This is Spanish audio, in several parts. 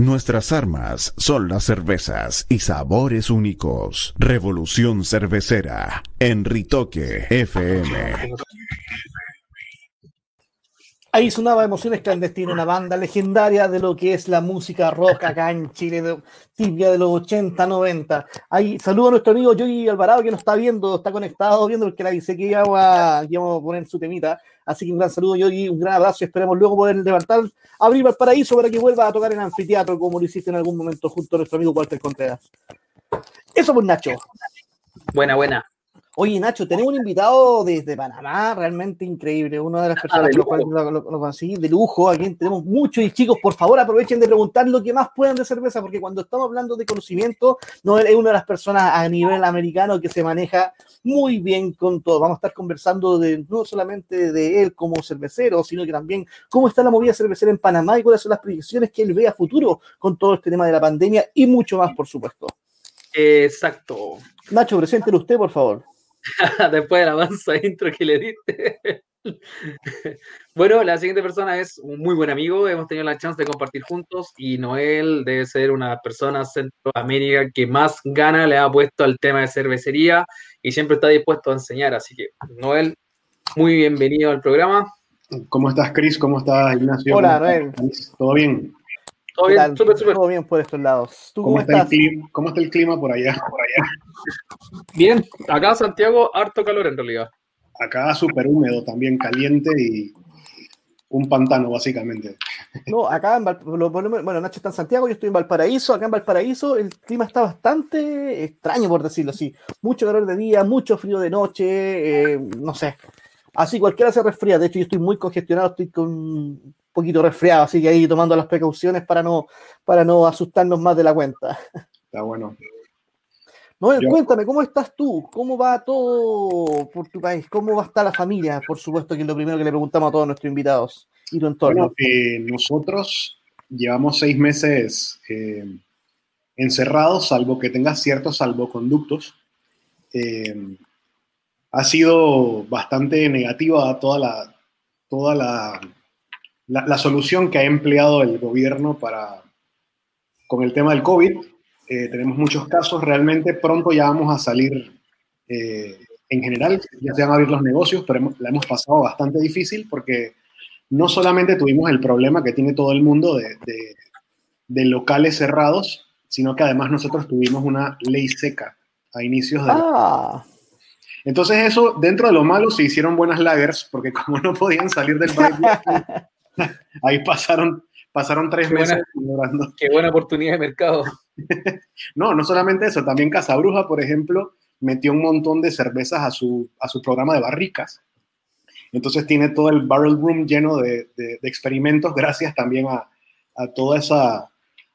Nuestras armas son las cervezas y sabores únicos. Revolución Cervecera en Ritoque FM. Ahí sonaba Emociones Clandestinas, una banda legendaria de lo que es la música rock acá en Chile, tibia de los 80, 90. Ahí saludo a nuestro amigo Yogi Alvarado que nos está viendo, está conectado viendo porque la dice que íbamos a poner su temita. Así que un gran saludo, Yogi, un gran abrazo y esperemos luego poder levantar, abrir el paraíso para que vuelva a tocar en anfiteatro como lo hiciste en algún momento junto a nuestro amigo Walter Contreras. Eso por Nacho. Buena, buena. Oye, Nacho, tenemos un invitado desde Panamá, realmente increíble. Una de las personas de que lo, lo- lo conseguí de lujo. Aquí tenemos muchos y chicos, por favor, aprovechen de preguntar lo que más puedan de cerveza, porque cuando estamos hablando de conocimiento, no es una de las personas a nivel americano que se maneja muy bien con todo. Vamos a estar conversando de no solamente de él como cervecero, sino que también cómo está la movida cervecera en Panamá y cuáles son las proyecciones que él ve a futuro con todo este tema de la pandemia y mucho más, por supuesto. Exacto. Nacho, preséntelo usted, por favor. Después de la avanza intro que le diste. bueno, la siguiente persona es un muy buen amigo. Hemos tenido la chance de compartir juntos y Noel debe ser una persona Centroamérica que más gana le ha puesto al tema de cervecería y siempre está dispuesto a enseñar. Así que, Noel, muy bienvenido al programa. ¿Cómo estás, Chris? ¿Cómo estás, Ignacio? Hola, ¿Cómo estás, Noel. ¿Todo bien? Todo ¿Qué bien, súper, súper Todo bien por estos lados. ¿Tú ¿Cómo, cómo, está el clima, ¿Cómo está el clima por allá? Por allá. bien. Acá, Santiago, harto calor en realidad. Acá súper húmedo también, caliente y un pantano, básicamente. No, acá en Val- lo- por lo menos- bueno, Nacho está en Santiago, yo estoy en Valparaíso. Acá en Valparaíso el clima está bastante extraño, por decirlo así. Mucho calor de día, mucho frío de noche, eh, no sé. Así cualquiera se resfría. De hecho, yo estoy muy congestionado, estoy con poquito resfriado, así que ahí tomando las precauciones para no, para no asustarnos más de la cuenta. Está bueno. Noel, Yo- cuéntame, ¿cómo estás tú? ¿Cómo va todo por tu país? ¿Cómo va a estar la familia? Por supuesto que es lo primero que le preguntamos a todos nuestros invitados y tu entorno. Bueno, eh, nosotros llevamos seis meses eh, encerrados, salvo que tengas ciertos salvoconductos. Eh, ha sido bastante negativa toda la, toda la, la, la solución que ha empleado el gobierno para, con el tema del COVID. Eh, tenemos muchos casos, realmente pronto ya vamos a salir eh, en general, ya se van a abrir los negocios, pero hemos- la hemos pasado bastante difícil porque no solamente tuvimos el problema que tiene todo el mundo de, de- de locales cerrados, sino que además nosotros tuvimos una ley seca a inicios de... Ah, Entonces eso, dentro de lo malo, se hicieron buenas lagers, porque como no podían salir del país, ahí pasaron, pasaron tres Qué meses. Qué buena oportunidad de mercado. No, no solamente eso, también Casabruja, por ejemplo, metió un montón de cervezas a su, a su programa de barricas. Entonces tiene todo el barrel room lleno de, de- de experimentos gracias también a, a toda esa, a,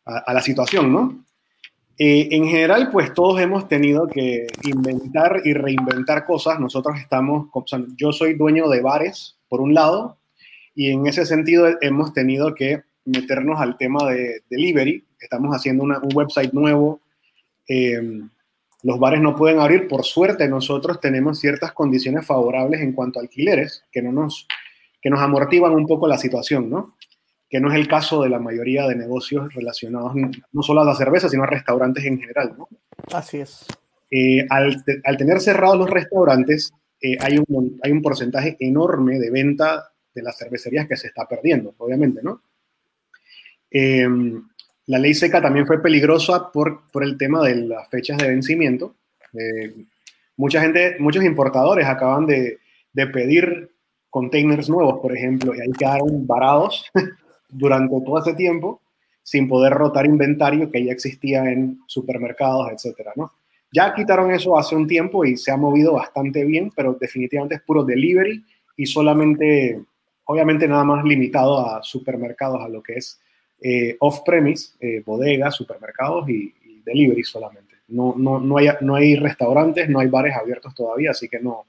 a la situación, ¿no? Eh, en general, pues todos hemos tenido que inventar y reinventar cosas. Nosotros estamos, o sea, yo soy dueño de bares, por un lado, y en ese sentido hemos tenido que meternos al tema de delivery. Estamos haciendo una- un website nuevo. Eh, los bares no pueden abrir. Por suerte, nosotros tenemos ciertas condiciones favorables en cuanto a alquileres que, no nos, que nos amortiguan un poco la situación, ¿no? Que no es el caso de la mayoría de negocios relacionados no solo a la cerveza, sino a restaurantes en general, ¿no? así es. Eh, al, al tener cerrados los restaurantes, eh, hay, un, hay un porcentaje enorme de venta de las cervecerías que se está perdiendo, obviamente, ¿no? Eh, la ley seca también fue peligrosa por, por el tema de las fechas de vencimiento. Eh, mucha gente, muchos importadores acaban de, de pedir containers nuevos, por ejemplo, y ahí quedaron varados durante todo ese tiempo sin poder rotar inventario que ya existía en supermercados, etcétera, ¿no? Ya quitaron eso hace un tiempo y se ha movido bastante bien, pero definitivamente es puro delivery y solamente, obviamente nada más limitado a supermercados, a lo que es eh, off-premise, eh, bodegas, supermercados y, delivery solamente. No, no, no, hay, no hay restaurantes, no hay bares abiertos todavía, así que no.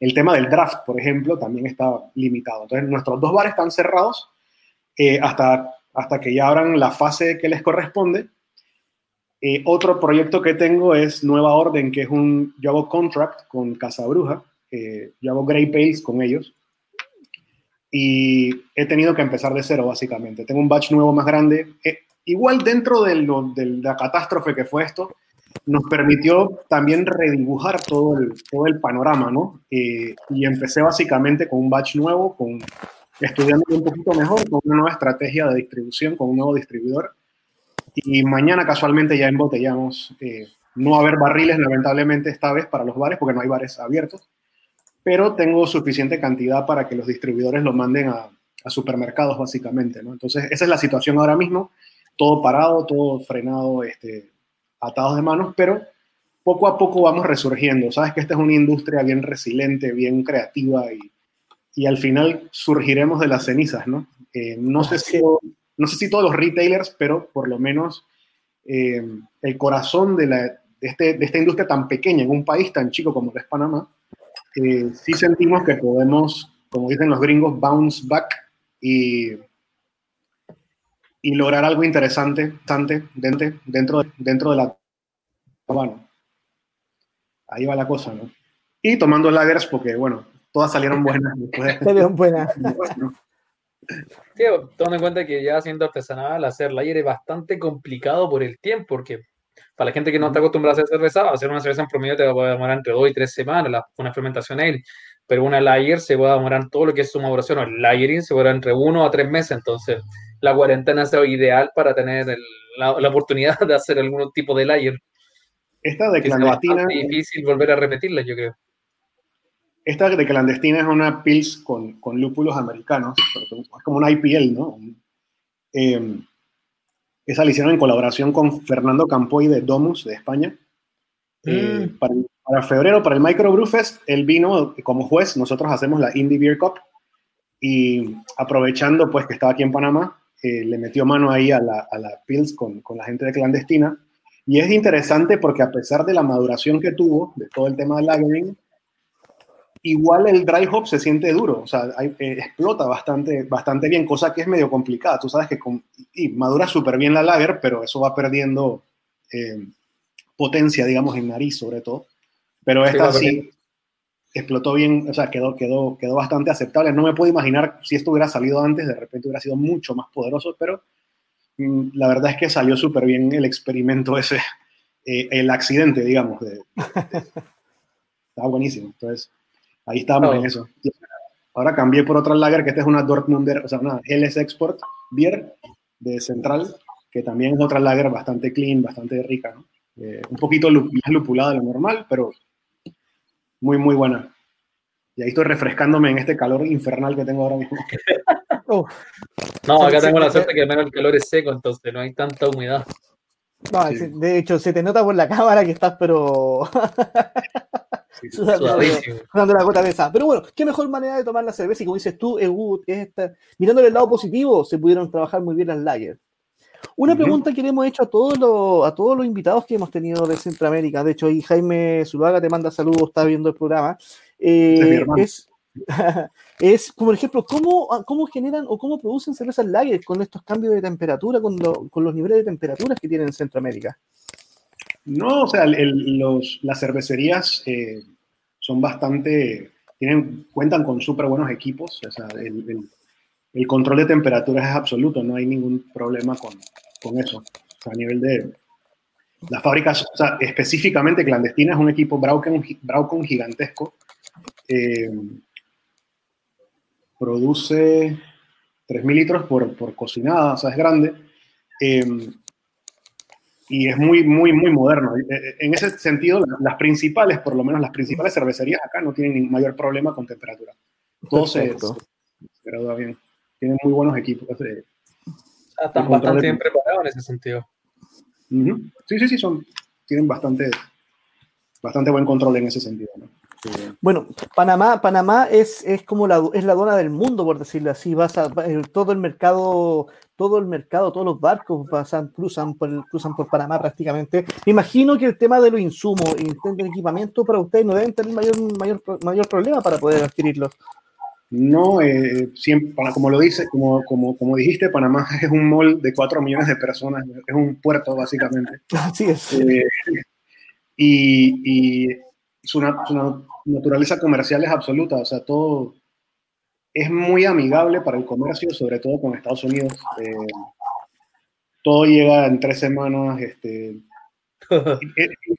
El tema del draft, por ejemplo, también está limitado. Entonces, nuestros dos bares están cerrados eh, hasta, hasta que ya abran la fase que les corresponde. Otro proyecto que tengo es Nueva Orden, que es un, yo hago contract con Casa Bruja, yo hago Grey Pales con ellos, y he tenido que empezar de cero, básicamente. Tengo un batch nuevo más grande. Eh, igual dentro de, la catástrofe que fue esto, nos permitió también redibujar todo el, todo el panorama, ¿no? Eh, y empecé básicamente con un batch nuevo, con, estudiando un poquito mejor, con una nueva estrategia de distribución, con un nuevo distribuidor. Y mañana casualmente ya embotellamos. Eh, no va a haber barriles, lamentablemente, esta vez para los bares, porque no hay bares abiertos. Pero tengo suficiente cantidad para que los distribuidores lo manden a, a supermercados, básicamente, ¿no? Entonces, esa es la situación ahora mismo. Todo parado, todo frenado, este, atados de manos, pero poco a poco vamos resurgiendo. Sabes que esta es una industria bien resiliente, bien creativa y, y al final surgiremos de las cenizas, ¿no? Eh, no, sé si, no sé si todos los retailers, pero por lo menos eh, el corazón de, la, de, este, de, esta industria tan pequeña en un país tan chico como es Panamá, eh, sí sentimos que podemos, como dicen los gringos, bounce back y, y lograr algo interesante, dentro, dentro, dentro de la... Bueno, ahí va la cosa, ¿no? Y tomando lagers porque, bueno, todas salieron buenas. Salieron buenas. Sí, tomando en cuenta que ya haciendo artesanal, hacer lager es bastante complicado por el tiempo, porque para la gente que no está acostumbrada a hacer cerveza, hacer una cerveza en promedio te va a demorar entre 2 y 3 semanas, una fermentación ale, pero una lager se va a demorar todo lo que es su maduración, o el lagering se va a entre 1 a 3 meses, entonces la cuarentena es ideal para tener la, la, oportunidad de hacer algún tipo de layer. Esta de clandestina. Es difícil volver a repetirla, yo creo. Esta de clandestina es una Pils con, con lúpulos americanos, es como una IPL, ¿no? Eh, esa la hicieron en colaboración con Fernando Campoy de Domus, de España. Eh, mm. para, para, febrero, para el Micro Brew Fest, él vino como juez. Nosotros hacemos la Indie Beer Cup. Y aprovechando pues que estaba aquí en Panamá, eh, le metió mano ahí a la, a la Pils con, con, la gente de clandestina. Y es interesante porque a pesar de la maduración que tuvo, de todo el tema del lagering, igual el dry hop se siente duro, o sea, hay, eh, explota bastante, bastante bien, cosa que es medio complicada. Tú sabes que con, y madura súper bien la lager, pero eso va perdiendo eh, potencia, digamos, en nariz sobre todo. Pero esta sí, explotó bien, o sea, quedó, quedó, quedó bastante aceptable. No me puedo imaginar si esto hubiera salido antes, de repente hubiera sido mucho más poderoso, pero mm, la verdad es que salió súper bien el experimento ese, eh, el accidente, digamos. De, de, estaba buenísimo. Entonces, ahí estábamos en eso. Ahora cambié por otra lager, que esta es una Dortmunder, o sea, una LS Export Beer de Central, que también es otra lager bastante clean, bastante rica, ¿no? Eh, un poquito más lupulada de lo normal, pero muy, muy buena. Y ahí estoy refrescándome en este calor infernal que tengo ahora mismo. No, acá tengo la suerte que al menos el calor es seco, entonces no hay tanta humedad. No, sí. de hecho, se te nota por la cámara que estás, pero. Sudando, la gota de esa. Pero bueno, qué mejor manera de tomar la cerveza. Y como dices tú, es esta, mirándole el lado positivo, se pudieron trabajar muy bien las lager. Una pregunta que le hemos hecho a todos, los, a todos los invitados que hemos tenido de Centroamérica, de hecho, ahí Jaime Zuluaga te manda saludos, está viendo el programa, eh, es, es, como ejemplo, ¿cómo, ¿cómo generan o cómo producen cervezas lager con estos cambios de temperatura, con, lo, con los niveles de temperaturas que tienen en Centroamérica? No, o sea, el, los, las cervecerías eh, son bastante, tienen, cuentan con súper buenos equipos, o el, control de temperaturas es absoluto, no hay ningún problema con, con eso. A nivel de las fábricas, o sea, específicamente clandestina es un equipo Braucon, Braucon gigantesco. Eh, produce 3.000 litros por, por, cocinada, o sea, es grande. Eh, y es muy, muy, muy moderno. Eh, en ese sentido, las principales, por lo menos las principales cervecerías acá no tienen ningún mayor problema con temperatura. Todo se, se gradúa bien tienen muy buenos equipos. Eh, están bastante bien preparados en ese sentido. Sí, sí, sí, son, tienen bastante, bastante buen control en ese sentido. ¿no? Bueno, Panamá, Panamá es, es como la, es la dona del mundo, por decirlo así. Vas a, eh, todo el mercado, todo el mercado, todos los barcos pasan, cruzan por, cruzan por Panamá prácticamente. Me imagino que el tema de los insumos y el equipamiento para ustedes no deben tener mayor, mayor, mayor problema para poder adquirirlos. No, eh, siempre, como lo dice, como, como, como, dijiste, Panamá es un mall de 4 millones de personas, es un puerto básicamente. Así es. Eh, y, y su, su, naturaleza comercial es absoluta, o sea, todo es muy amigable para el comercio, sobre todo con Estados Unidos. Eh, todo llega en tres semanas. Este,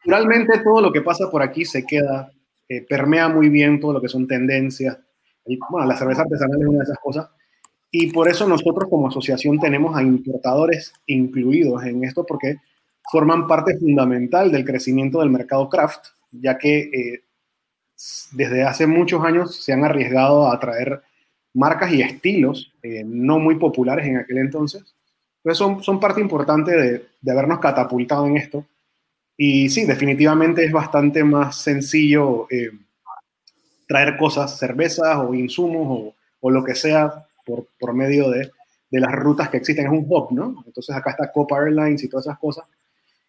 naturalmente todo lo que pasa por aquí se queda, eh, permea muy bien todo lo que son tendencias. Y, bueno, la cerveza artesanal es una de esas cosas. Y por eso nosotros como asociación tenemos a importadores incluidos en esto porque forman parte fundamental del crecimiento del mercado craft, ya que eh, desde hace muchos años se han arriesgado a traer marcas y estilos eh, no muy populares en aquel entonces. Entonces son, son parte importante de, de habernos catapultado en esto. Y sí, definitivamente es bastante más sencillo eh, traer cosas, cervezas o insumos o, o lo que sea por, por medio de, de, las rutas que existen. Es un hub, ¿no? Entonces acá está Copa Airlines y todas esas cosas,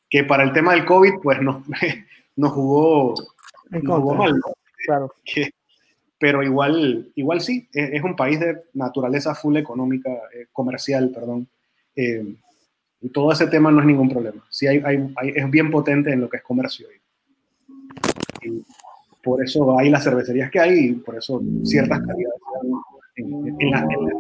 que para el tema del COVID, pues nos, nos jugó, nos jugó mal. ¿no? Claro. Que, pero igual, igual sí, es, es, un país de naturaleza full económica, eh, comercial, perdón. Eh, y todo ese tema no es ningún problema. Sí, hay, hay, hay, es bien potente en lo que es comercio. Y por eso hay las cervecerías que hay y por eso ciertas calidades en, en, la, en la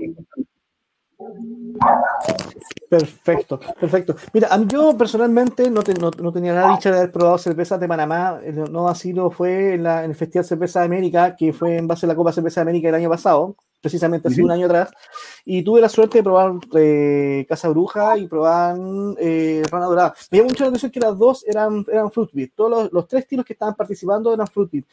Perfecto, perfecto. Mira, yo personalmente no, te, no, no, tenía la dicha de haber probado cervezas de Panamá. Eh, no así lo fue en, la, el Festival Cerveza de América, que fue en base a la Copa Cerveza de América el año pasado, precisamente hace un año atrás. Y tuve la suerte de probar eh, Casa Bruja y probar eh, Rana Dorada. Me llamó mucho la atención que las dos eran, eran Fruit Beat. Todos los, los, tres tiros que estaban participando eran Fruit Beat.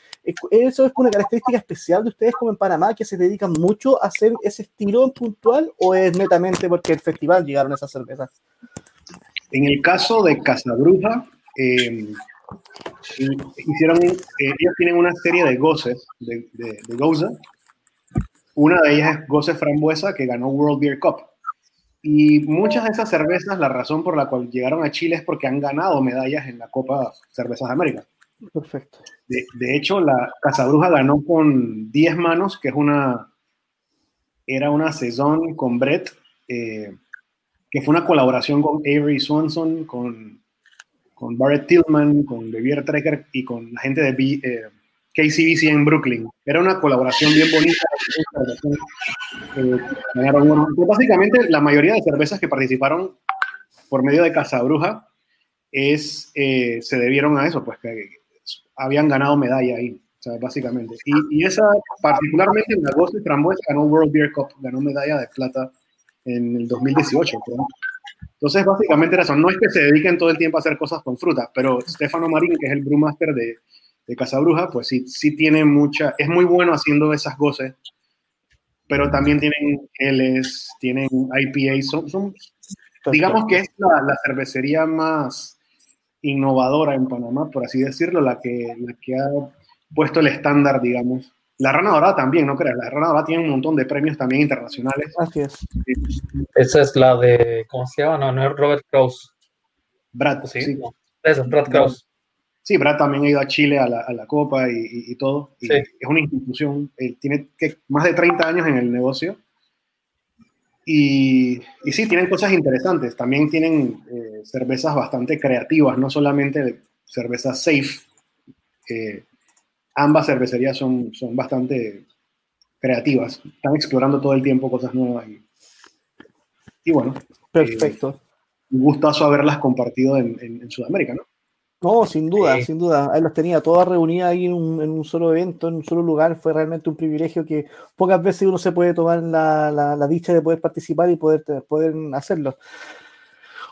¿Eso es una característica especial de ustedes como en Panamá, que se dedican mucho a hacer ese estilo puntual o es netamente porque el festival llegaron esas cervezas? En el caso de Casabruja, eh, hicieron, eh, ellos tienen una serie de goces, de, de, de Goza. Una de ellas es Goce Frambuesa, que ganó World Beer Cup. Y muchas de esas cervezas, la razón por la cual llegaron a Chile es porque han ganado medallas en la Copa Cervezas de América. Perfecto. De, de hecho, la Casabruja ganó con 10 manos, que es una. Era una saison con Brett. Eh, que fue una colaboración con Avery Swanson, con, con Barrett Tillman, con Bevier Trekker y con la gente de B, eh, KCBC en Brooklyn. Era una colaboración bien bonita. Eh, básicamente, la mayoría de cervezas que participaron por medio de Casabruja es, eh, se debieron a eso, pues que habían ganado medalla ahí, o sea, básicamente. Y, y, esa, particularmente en agosto, Frambuesa ganó World Beer Cup, ganó medalla de plata en el 2018. ¿no? Entonces, básicamente era eso. No es que se dediquen todo el tiempo a hacer cosas con fruta, pero Stefano Marín, que es el brewmaster de, de Casabruja, pues sí, sí tiene mucha, es muy bueno haciendo esas goces, pero también tienen Ls, tienen IPA, son, son digamos que es la, la, cervecería más innovadora en Panamá, por así decirlo, la que, la que ha puesto el estándar, digamos, la Rana Dorada también, no creas. La Rana Dorada tiene un montón de premios también internacionales. Así es. Sí. Esa es la de, ¿cómo se llama? No, no es Robert Krauss. Brad, sí. sí. No. Esa es Brad Krauss. Sí, Brad también ha ido a Chile a la, a la Copa y, y, y todo. Y sí. Es una institución, tiene que, más de 30 años en el negocio. Y, y sí, tienen cosas interesantes. También tienen eh, cervezas bastante creativas, no solamente cervezas safe. Eh, ambas cervecerías son, son bastante creativas, están explorando todo el tiempo cosas nuevas. Y, y bueno. Perfecto. Eh, un gustazo haberlas compartido en, en, en Sudamérica, ¿no? No, sin duda, sin duda. Ahí las tenía todas reunidas ahí en un, en un, solo evento, en un solo lugar. Fue realmente un privilegio que pocas veces uno se puede tomar la, la, la dicha de poder participar y poder, poder hacerlo.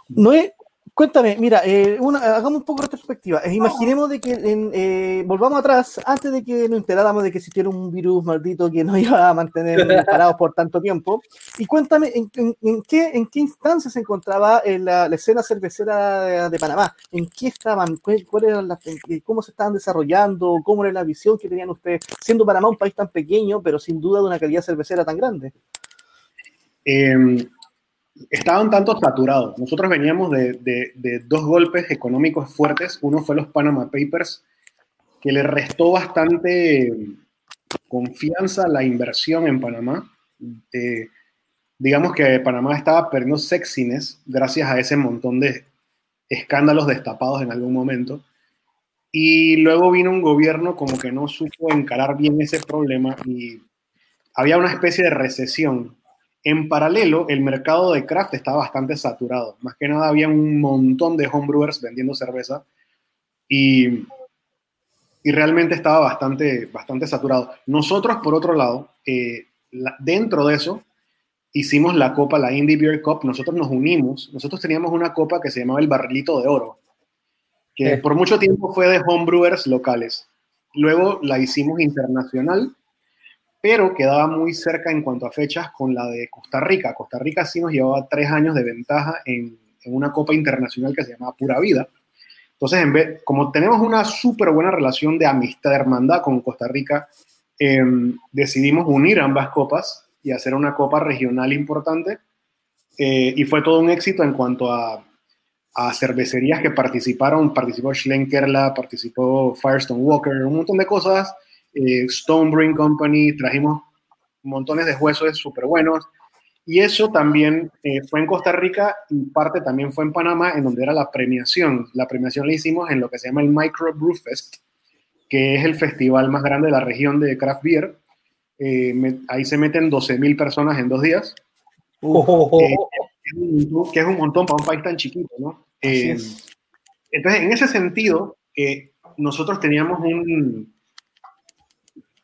No es, Cuéntame, mira, eh, una, hagamos un poco retrospectiva. Eh, imaginemos de que en, eh, volvamos atrás, antes de que nos enteráramos de que existiera un virus maldito que nos iba a mantener parados por tanto tiempo. Y cuéntame, ¿en, qué, en qué instancia se encontraba en la, escena cervecera de, de, Panamá? ¿En qué estaban? ¿Cuál, cuál eran las, ¿Cómo se estaban desarrollando? ¿Cómo era la visión que tenían ustedes? Siendo Panamá un país tan pequeño, pero sin duda de una calidad cervecera tan grande. Eh, estaban tanto saturados. Nosotros veníamos de, de, de, dos golpes económicos fuertes. Uno fue los Panama Papers, que le restó bastante confianza a la inversión en Panamá. Eh, digamos que Panamá estaba perdiendo sexiness gracias a ese montón de escándalos destapados en algún momento. Y luego vino un gobierno como que no supo encarar bien ese problema y había una especie de recesión En paralelo, el mercado de craft estaba bastante saturado. Más que nada, había un montón de homebrewers vendiendo cerveza y, y realmente estaba bastante, bastante saturado. Nosotros, por otro lado, eh, dentro de eso, hicimos la copa, la Indie Beer Cup. Nosotros nos unimos. Nosotros teníamos una copa que se llamaba el Barrilito de Oro, que por mucho tiempo fue de homebrewers locales. Luego la hicimos internacional pero quedaba muy cerca en cuanto a fechas con la de Costa Rica. Costa Rica sí nos llevaba tres años de ventaja en, una Copa Internacional que se llamaba Pura Vida. Entonces, en vez, como tenemos una súper buena relación de amistad, de hermandad con Costa Rica, em, decidimos unir ambas copas y hacer una copa regional importante. Eh, y fue todo un éxito en cuanto a, a cervecerías que participaron. Participó Schlenkerla, participó Firestone Walker, un montón de cosas eh, Stone Company, trajimos montones de jueces súper buenos. Y eso también eh, fue en Costa Rica y parte también fue en Panamá, en donde era la premiación. La premiación la hicimos en lo que se llama el Micro Brew Fest, que es el festival más grande de la región de craft beer. Eh, ahí se meten 12.000 personas en dos días. Oh. Eh, que es un montón para un país tan chiquito, ¿no? entonces, en ese sentido, nosotros teníamos un,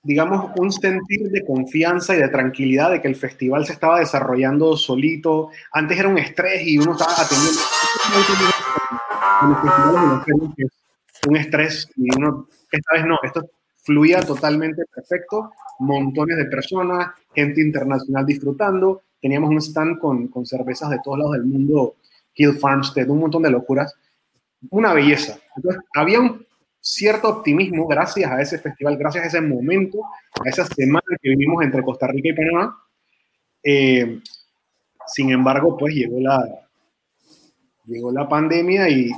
digamos, un sentir de confianza y de tranquilidad de que el festival se estaba desarrollando solito. Antes era un estrés y uno estaba atendiendo un estrés y uno, esta vez no, esto fluía totalmente perfecto, montones de personas, gente internacional disfrutando, teníamos un stand con, con cervezas de todos lados del mundo, Hill Farmstead, un montón de locuras, una belleza. Entonces, había un cierto optimismo gracias a ese festival, gracias a ese momento, a esa semana que vivimos entre Costa Rica y Panamá. Eh, sin embargo, pues llegó la, llegó la pandemia y,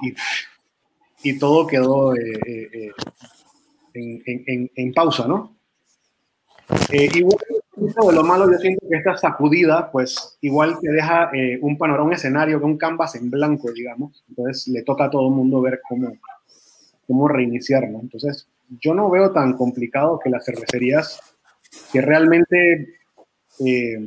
y, todo quedó eh, eh, en, en, en, pausa, ¿no? igual de lo malo, yo siento que esta sacudida, pues igual te deja un panorama, un escenario, un canvas en blanco, digamos. Entonces le toca a todo el mundo ver cómo, cómo reiniciarlo. Entonces, yo no veo tan complicado que las cervecerías que realmente eh,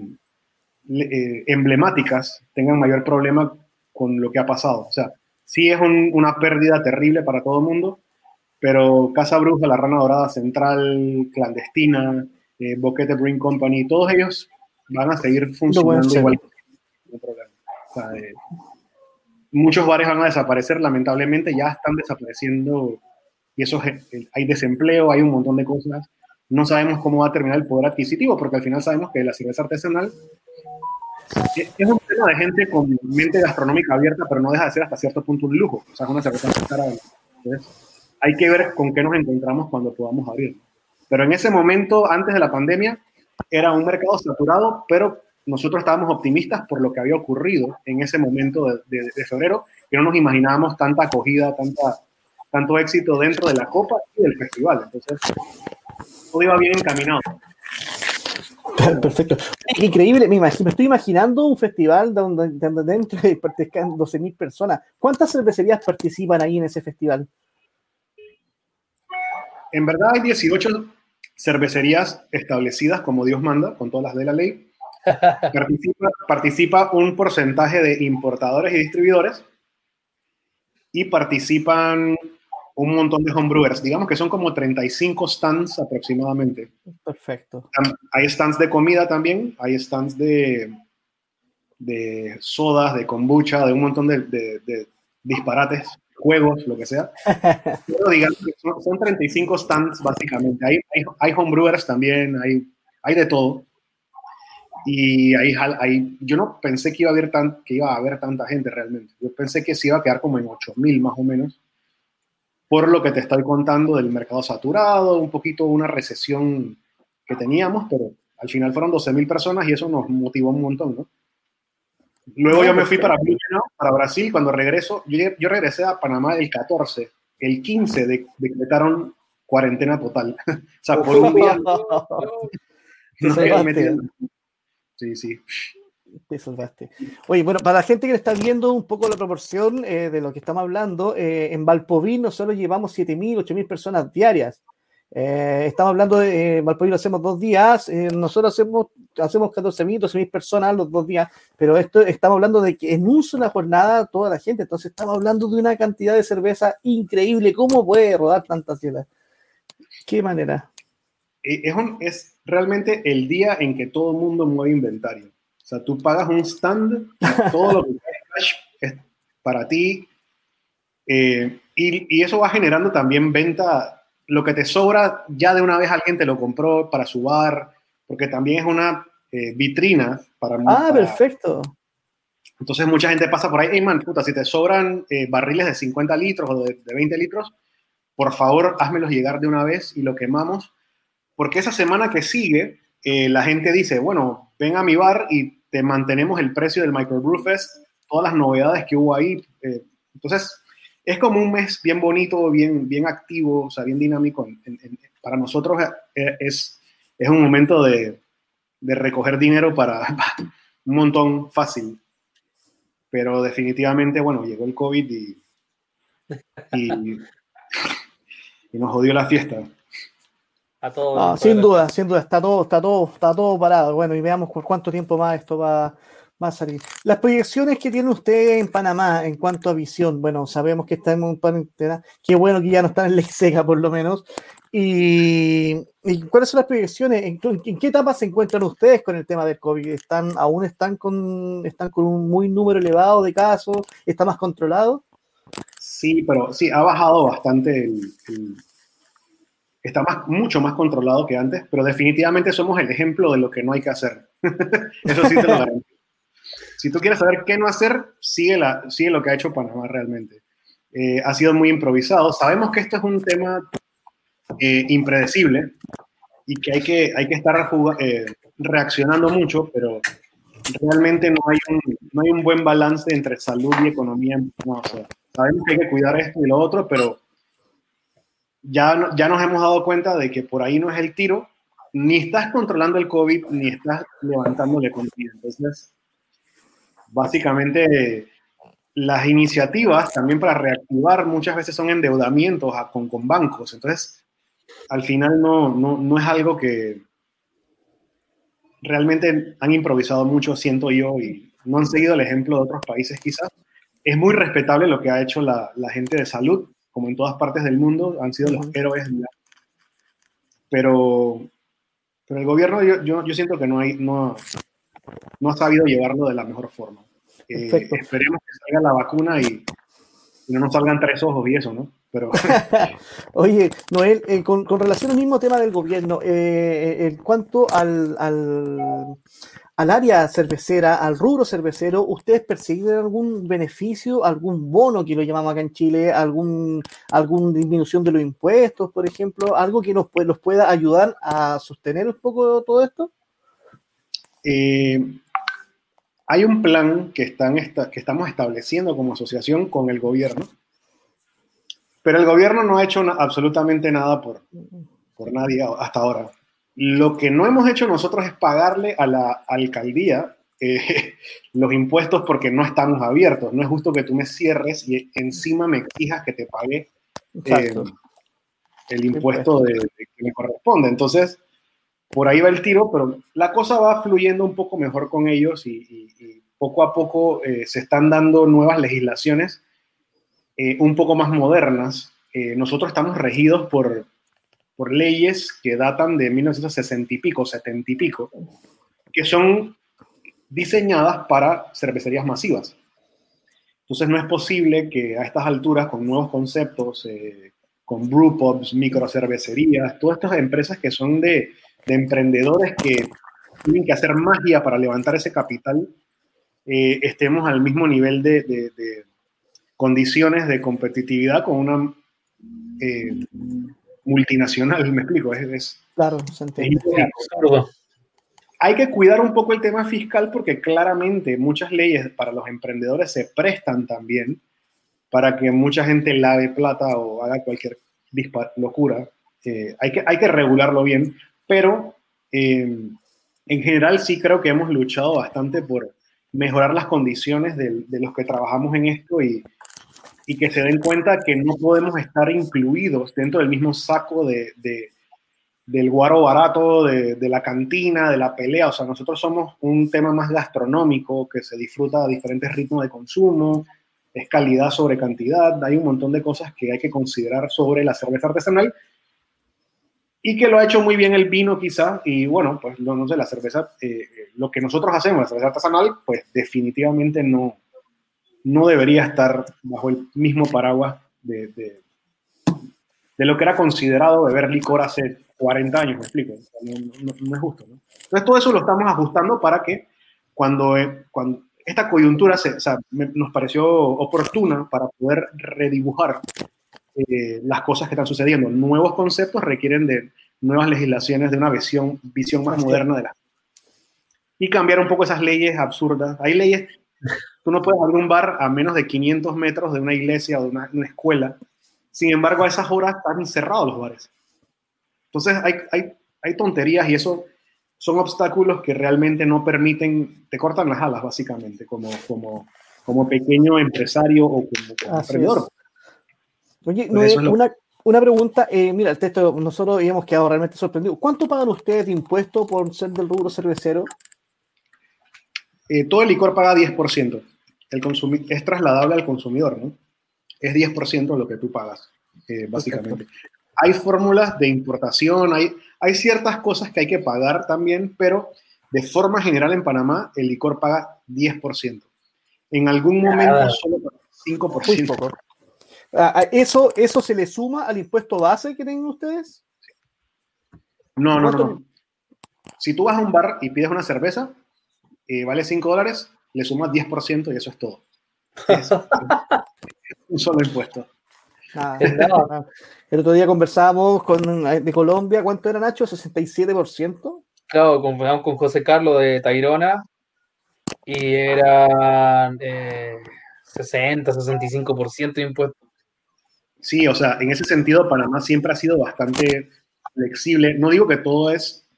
eh, emblemáticas tengan mayor problema con lo que ha pasado. O sea, sí es una pérdida terrible para todo el mundo, pero Casa Bruja, La Rana Dorada Central, Clandestina, eh, Boquete Brewing Company, todos ellos van a seguir funcionando igual. O sea, muchos bares van a desaparecer, lamentablemente ya están desapareciendo y eso hay desempleo, hay un montón de cosas. No sabemos cómo va a terminar el poder adquisitivo, porque al final sabemos que la cerveza artesanal es un tema de gente con mente gastronómica abierta, pero no deja de ser hasta cierto punto un lujo. O sea, es una cerveza cara. Entonces, hay que ver con qué nos encontramos cuando podamos abrir. Pero en ese momento, antes de la pandemia, era un mercado saturado, pero nosotros estábamos optimistas por lo que había ocurrido en ese momento de, febrero, que no nos imaginábamos tanta acogida, tanta, tanto éxito dentro de la Copa y del festival. Entonces, todo iba bien encaminado. Perfecto. Increíble, me, imagino, me estoy imaginando un festival donde, dentro participan 12.000 personas. ¿Cuántas cervecerías participan ahí en ese festival? En verdad hay 18 cervecerías establecidas como Dios manda, con todas las de la ley. Participa, participa un porcentaje de importadores y distribuidores y participan un montón de homebrewers. Digamos que son como 35 stands aproximadamente. Perfecto. Hay stands de comida también, hay stands de, de sodas, de kombucha, de un montón de, disparates, juegos, lo que sea. Pero digamos que son, 35 stands básicamente. Hay, hay, hay homebrewers también, hay, hay de todo. Y ahí, ahí, yo no pensé que iba, a haber tan, que iba a haber tanta gente realmente. Yo pensé que se iba a quedar como en 8.000 más o menos, por lo que te estoy contando del mercado saturado, un poquito una recesión que teníamos, pero al final fueron 12.000 personas y eso nos motivó un montón, ¿no? Luego yo me fui para, para Brasil, cuando regreso, yo, yo, regresé a Panamá el 14, el 15 de, decretaron cuarentena total. o sea, por un día... Sí, sí. Te salvaste. Oye, bueno, para la gente que está viendo un poco la proporción eh, de lo que estamos hablando, eh, en Valpovín nosotros llevamos 7.000, 8.000 personas diarias. Eh, estamos hablando de Valparaíso lo hacemos dos días, nosotros hacemos, hacemos 14.000, 12.000 personas los dos días, pero esto estamos hablando de que en una sola jornada toda la gente, entonces estamos hablando de una cantidad de cerveza increíble. ¿Cómo puede rodar tantas cielas? ¿Qué manera? Es, es realmente el día en que todo el mundo mueve inventario. O sea, tú pagas un stand, todo lo que es para ti, y, y eso va generando también venta lo que te sobra ya de una vez alguien te lo compró para su bar, porque también es una eh, vitrina para... Ah, perfecto. Entonces mucha gente pasa por ahí, hey man, puta, si te sobran eh, barriles de 50 litros o de, 20 litros, por favor, házmelos llegar de una vez y lo quemamos, porque esa semana que sigue, eh, la gente dice, bueno, ven a mi bar y te mantenemos el precio del Microbrew Fest, todas las novedades que hubo ahí. entonces, es como un mes bien bonito, bien, bien activo, o sea, bien dinámico. para nosotros eh, es, es un momento de, de recoger dinero para, un montón fácil. Pero definitivamente, bueno, llegó el COVID y, y, nos jodió la fiesta. A todos, sin duda, sin duda, está todo, está todo, está todo parado. Bueno, y veamos por cuánto tiempo más esto va, va a salir. Las proyecciones que tiene usted en Panamá en cuanto a visión, bueno, sabemos que está en un cuarentena, qué bueno que ya no están en ley seca por lo menos. Y, cuáles son las proyecciones? ¿En, qué etapa se encuentran ustedes con el tema del COVID? ¿Están, ¿Aún están con, están con un muy número elevado de casos? ¿Está más controlado? Sí, pero sí, ha bajado bastante está más, mucho más controlado que antes, pero definitivamente somos el ejemplo de lo que no hay que hacer. Eso sí te lo garantizo. Si tú quieres saber qué no hacer, sigue, la, sigue lo que ha hecho Panamá realmente. Eh, ha sido muy improvisado. Sabemos que esto es un tema eh, impredecible y que hay que, hay que estar eh, reaccionando mucho, pero realmente no hay, un, no hay un buen balance entre salud y economía. sabemos que hay que cuidar esto y lo otro, pero ya, ya nos hemos dado cuenta de que por ahí no es el tiro. Ni estás controlando el COVID, ni estás levantando la economía. Entonces, básicamente las iniciativas también para reactivar muchas veces son endeudamientos con, con bancos. Entonces, al final no, no, no, es algo que realmente han improvisado mucho, siento yo, y no han seguido el ejemplo de otros países quizás. Es muy respetable lo que ha hecho la, la gente de salud, como en todas partes del mundo, han sido los héroes. Pero, pero el gobierno yo, yo, yo siento que no, hay, no, no ha sabido llevarlo de la mejor forma. Eh, esperemos que salga la vacuna y, no nos salgan tres ojos y eso, ¿no? Pero... Oye, Noel, eh, con, relación al mismo tema del gobierno, eh, en cuanto al, al, área cervecera, al rubro cervecero, ¿ustedes persiguen algún beneficio, algún bono que lo llamamos acá en Chile, algún alguna disminución de los impuestos, por ejemplo, algo que nos, los pueda ayudar a sostener un poco todo esto? Eh, hay un plan que, están que estamos estableciendo como asociación con el gobierno, pero el gobierno no ha hecho absolutamente nada por, por nadie hasta ahora. Lo que no hemos hecho nosotros es pagarle a la alcaldía eh, los impuestos porque no estamos abiertos. No es justo que tú me cierres y encima me exijas que te pague eh, el impuesto de, que me corresponde. Entonces, por ahí va el tiro, pero la cosa va fluyendo un poco mejor con ellos y, poco a poco eh, se están dando nuevas legislaciones un poco más modernas. Nosotros estamos regidos por, por leyes que datan de 1960 y pico, 70 y pico, que son diseñadas para cervecerías masivas. Entonces no es posible que a estas alturas, con nuevos conceptos, con brewpubs, microcervecerías, todas estas empresas que son de de emprendedores que tienen que hacer magia para levantar ese capital, eh, estemos al mismo nivel de, condiciones de competitividad con una eh, multinacional, me explico, es, claro, hay que cuidar un poco el tema fiscal porque claramente muchas leyes para los emprendedores se prestan también para que mucha gente lave plata o haga cualquier locura. Eh, hay, que, hay que regularlo bien, pero eh, en general sí creo que hemos luchado bastante por mejorar las condiciones de, los que trabajamos en esto y, y, que se den cuenta que no podemos estar incluidos dentro del mismo saco de, del guaro barato, de, de, la cantina, de la pelea. O sea, nosotros somos un tema más gastronómico que se disfruta a diferentes ritmos de consumo, es calidad sobre cantidad. Hay un montón de cosas que hay que considerar sobre la cerveza artesanal y que lo ha hecho muy bien el vino quizá. Y bueno, pues no, no sé, la cerveza, eh, lo que nosotros hacemos, la cerveza artesanal, pues definitivamente no, no debería estar bajo el mismo paraguas de, de, de lo que era considerado beber licor hace 40 años, me explico. No, no, no es justo. ¿no? Entonces, todo eso lo estamos ajustando para que cuando, eh, cuando esta coyuntura se, o sea, me, nos pareció oportuna para poder redibujar eh, las cosas que están sucediendo. Nuevos conceptos requieren de nuevas legislaciones, de una visión, visión más moderna de la y cambiar un poco esas leyes absurdas. Hay leyes, tú no puedes abrir un bar a menos de 500 metros de una iglesia o de una, una escuela. Sin embargo, a esas horas están cerrados los bares. Entonces hay, hay, hay tonterías y eso son obstáculos que realmente no permiten, te cortan las alas básicamente como, como, como pequeño empresario o como, como emprendedor. Oye, no, es una, una, pregunta, eh, mira, el texto, nosotros habíamos quedado realmente sorprendidos. ¿Cuánto pagan ustedes de impuesto por ser del rubro cervecero? Eh, todo el licor paga 10%. El es trasladable al consumidor, ¿no? Es 10% lo que tú pagas, eh, básicamente. Hay fórmulas de importación, hay, hay ciertas cosas que hay que pagar también, pero de forma general en Panamá el licor paga 10%. En algún momento ah, solo 5%. ¿Eso, ¿Eso se le suma al impuesto base que tienen ustedes? No, no, no. Si tú vas a un bar y pides una cerveza, eh, vale 5 dólares, le sumas 10% y eso es todo. Es, un solo impuesto. Ah, no. El otro día conversábamos con, de Colombia, ¿cuánto era Nacho? ¿67%? Claro, conversamos con José Carlos de Tairona y eran eh, 60, 65% de impuestos. Sí, o sea, en ese sentido Panamá siempre ha sido bastante flexible. No digo que todo es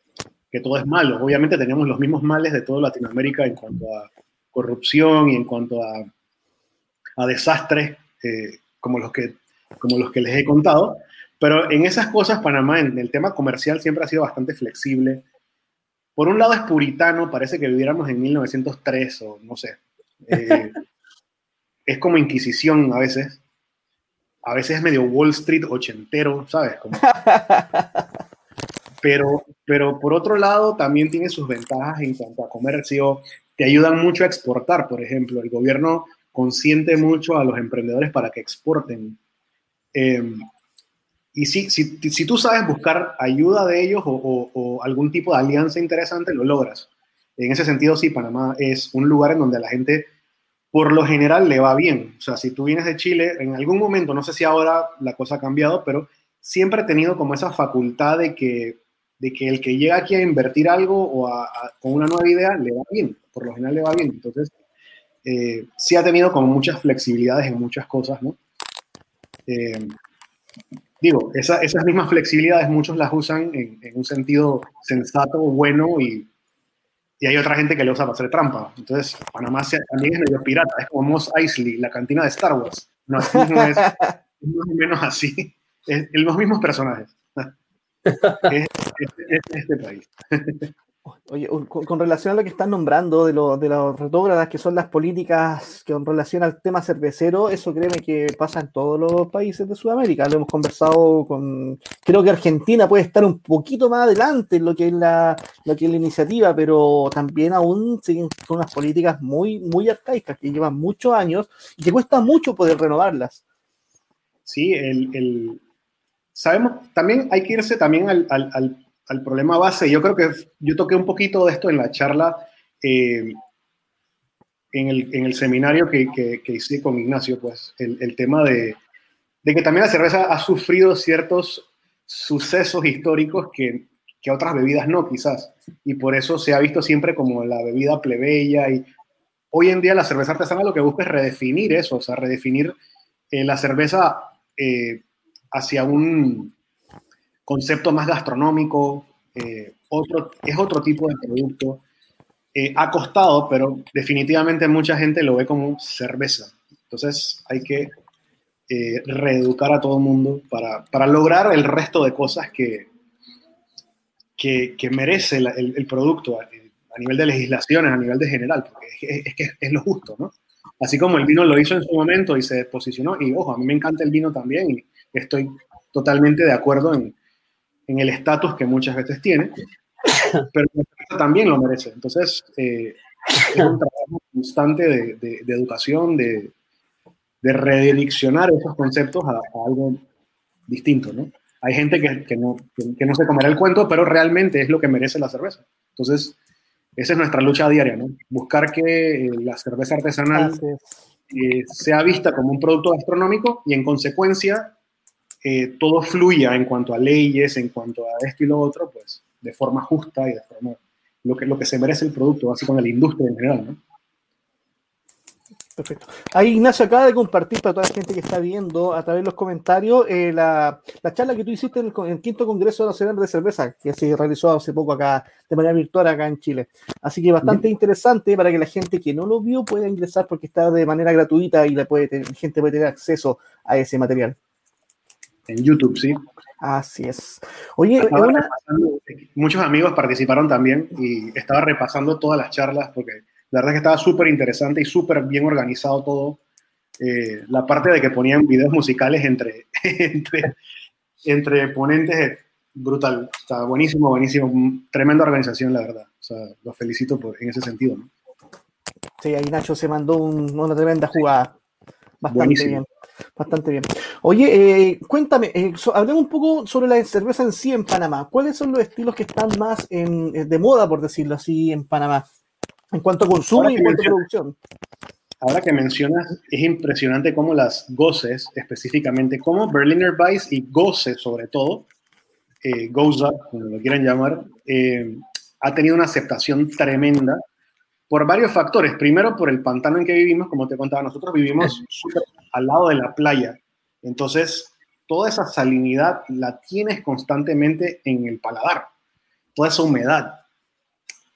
que todo es malo. Obviamente tenemos los mismos males de toda Latinoamérica en cuanto a corrupción y en cuanto a, a desastres eh, como los que como los que les he contado. Pero en esas cosas, Panamá, en el tema comercial, siempre ha sido bastante flexible. Por un lado es puritano, parece que viviéramos en 1903 o no sé. Eh, es como Inquisición a veces. A veces es medio Wall Street ochentero, ¿sabes? Como... Pero, pero por otro lado también tiene sus ventajas en cuanto a comercio. Te ayudan mucho a exportar, por ejemplo. El gobierno consiente mucho a los emprendedores para que exporten. Eh, y si, si, si, tú sabes buscar ayuda de ellos o, o, o, algún tipo de alianza interesante, lo logras. En ese sentido, sí, Panamá es un lugar en donde a la gente, por lo general, le va bien. O sea, si tú vienes de Chile, en algún momento, no sé si ahora la cosa ha cambiado, pero siempre he tenido como esa facultad de que, de que el que llega aquí a invertir algo o a, a, con una nueva idea, le va bien. Por lo general le va bien. Entonces, eh, sí ha tenido como muchas flexibilidades en muchas cosas, ¿no? Eh, digo, esa, esas mismas flexibilidades muchos las usan en, en, un sentido sensato, bueno, y, y hay otra gente que le usa para hacer trampa. Entonces, Panamá también es medio pirata, es como Moss Eisley, la cantina de Star Wars. No, es, es más o menos así, es, los mismos personajes. Es, es este país. Oye, con, con, relación a lo que están nombrando de, lo, de las retógradas, que son las políticas que en relación al tema cervecero, eso créeme que pasa en todos los países de Sudamérica. Lo hemos conversado con. Creo que Argentina puede estar un poquito más adelante en lo que es la, lo que es la iniciativa, pero también aún siguen con unas políticas muy, muy arcaicas que llevan muchos años y que cuesta mucho poder renovarlas. Sí, el, el... sabemos, también hay que irse también al, al, al problema base. Yo creo que yo toqué un poquito de esto en la charla, eh, en, el, en, el, seminario que, que, que, hice con Ignacio, pues el, el tema de, de, que también la cerveza ha sufrido ciertos sucesos históricos que, que, otras bebidas no, quizás. Y por eso se ha visto siempre como la bebida plebeya. Y hoy en día la cerveza artesanal lo que busca es redefinir eso, o sea, redefinir eh, la cerveza eh, hacia un concepto más gastronómico, eh, es otro tipo de producto. Eh, ha costado, pero definitivamente mucha gente lo ve como cerveza. Entonces hay que eh, reeducar a todo el mundo para, para, lograr el resto de cosas que, que, merece el, producto a, nivel de legislaciones, a nivel de general, porque es, que es, lo justo, ¿no? Así como el vino lo hizo en su momento y se posicionó, y ojo, a mí me encanta el vino también estoy totalmente de acuerdo en, en el estatus que muchas veces tiene, pero también lo merece. Entonces, eh, es un trabajo constante de, de, educación, de, de rediccionar esos conceptos a, algo distinto, ¿no? Hay gente que, que no, que, no se comerá el cuento, pero realmente es lo que merece la cerveza. Entonces, esa es nuestra lucha diaria, ¿no? Buscar que eh, la cerveza artesanal eh, sea vista como un producto gastronómico y en consecuencia eh, todo fluya en cuanto a leyes, en cuanto a esto y lo otro, pues de forma justa y de forma lo que, lo que se merece el producto, así con la industria en general, ¿no? Perfecto. Ahí Ignacio acaba de compartir para toda la gente que está viendo a través de los comentarios eh, la, la, charla que tú hiciste en el, quinto Congreso Nacional de Cerveza, que se realizó hace poco acá de manera virtual acá en Chile. Así que bastante interesante para que la gente que no lo vio pueda ingresar porque está de manera gratuita y la puede la gente puede tener acceso a ese material. En YouTube, sí. Así es. Oye, muchos amigos participaron también y estaba repasando todas las charlas porque la verdad es que estaba súper interesante y súper bien organizado todo. Eh, la parte de que ponían videos musicales entre, entre, ponentes, brutal. Está buenísimo, buenísimo. Tremenda organización, la verdad. O sea, los felicito por, en ese sentido. ¿no? Sí, ahí Nacho se mandó una tremenda jugada. Bastante bien. Bastante bien. Oye, eh, cuéntame, eh, hablemos un poco sobre la cerveza en sí en Panamá. ¿Cuáles son los estilos que están más en, de moda, por decirlo así, en Panamá? En cuanto a consumo y en cuanto a producción. Ahora que mencionas, es impresionante cómo las goces, específicamente, como Berliner Weiss y Goce sobre todo, eh, Goza, como lo quieran llamar, eh, ha tenido una aceptación tremenda por varios factores. Primero, por el pantano en que vivimos, como te contaba, nosotros vivimos al lado de la playa. Entonces, toda esa salinidad la tienes constantemente en el paladar, toda esa humedad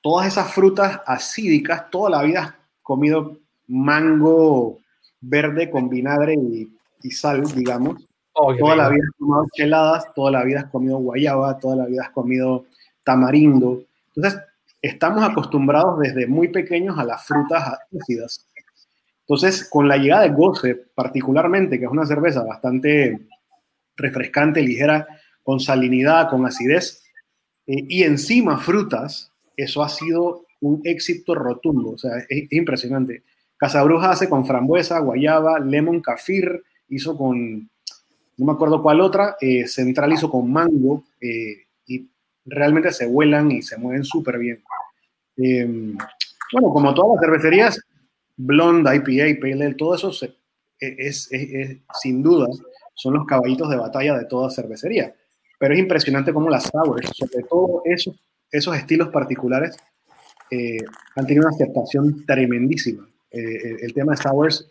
todas esas frutas acídicas, toda la vida has comido mango verde con vinagre y, sal, digamos. Oh, toda la vida has comido cheladas, toda la vida has comido guayaba, toda la vida has comido tamarindo. Entonces, estamos acostumbrados desde muy pequeños a las frutas ácidas. Entonces, con la llegada de Goce, particularmente, que es una cerveza bastante refrescante, ligera, con salinidad, con acidez, eh, y encima frutas, eso ha sido un éxito rotundo, o sea, es, impresionante. Casabruja hace con frambuesa, guayaba, lemon, kafir, hizo con, no me acuerdo cuál otra, eh, Central hizo con mango, eh, realmente se vuelan y se mueven súper bien. Em, bueno, como todas las cervecerías, Blonde, IPA, Pale Ale, todo eso es, sin duda son los caballitos de batalla de toda cervecería. Pero es impresionante cómo las sours, sobre todo eso, esos estilos particulares eh, han tenido una aceptación tremendísima. Eh, el tema de sours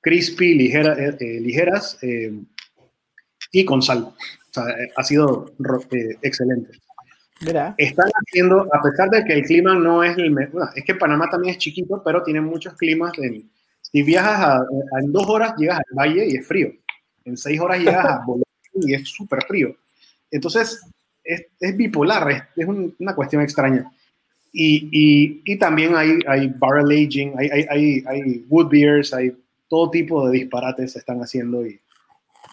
crispy, ligera, eh, ligeras y con sal. O sea, ha sido excelente. Están haciendo, a pesar de que el clima no es el mejor, es que Panamá también es chiquito, pero tiene muchos climas. si viajas en dos horas, llegas al valle y es frío. En seis horas llegas a Bolivia y es súper frío. Entonces, es, bipolar, es, una cuestión extraña. Y, y, también hay, hay barrel aging, hay, hay, hay, wood beers, hay todo tipo de disparates se están haciendo y,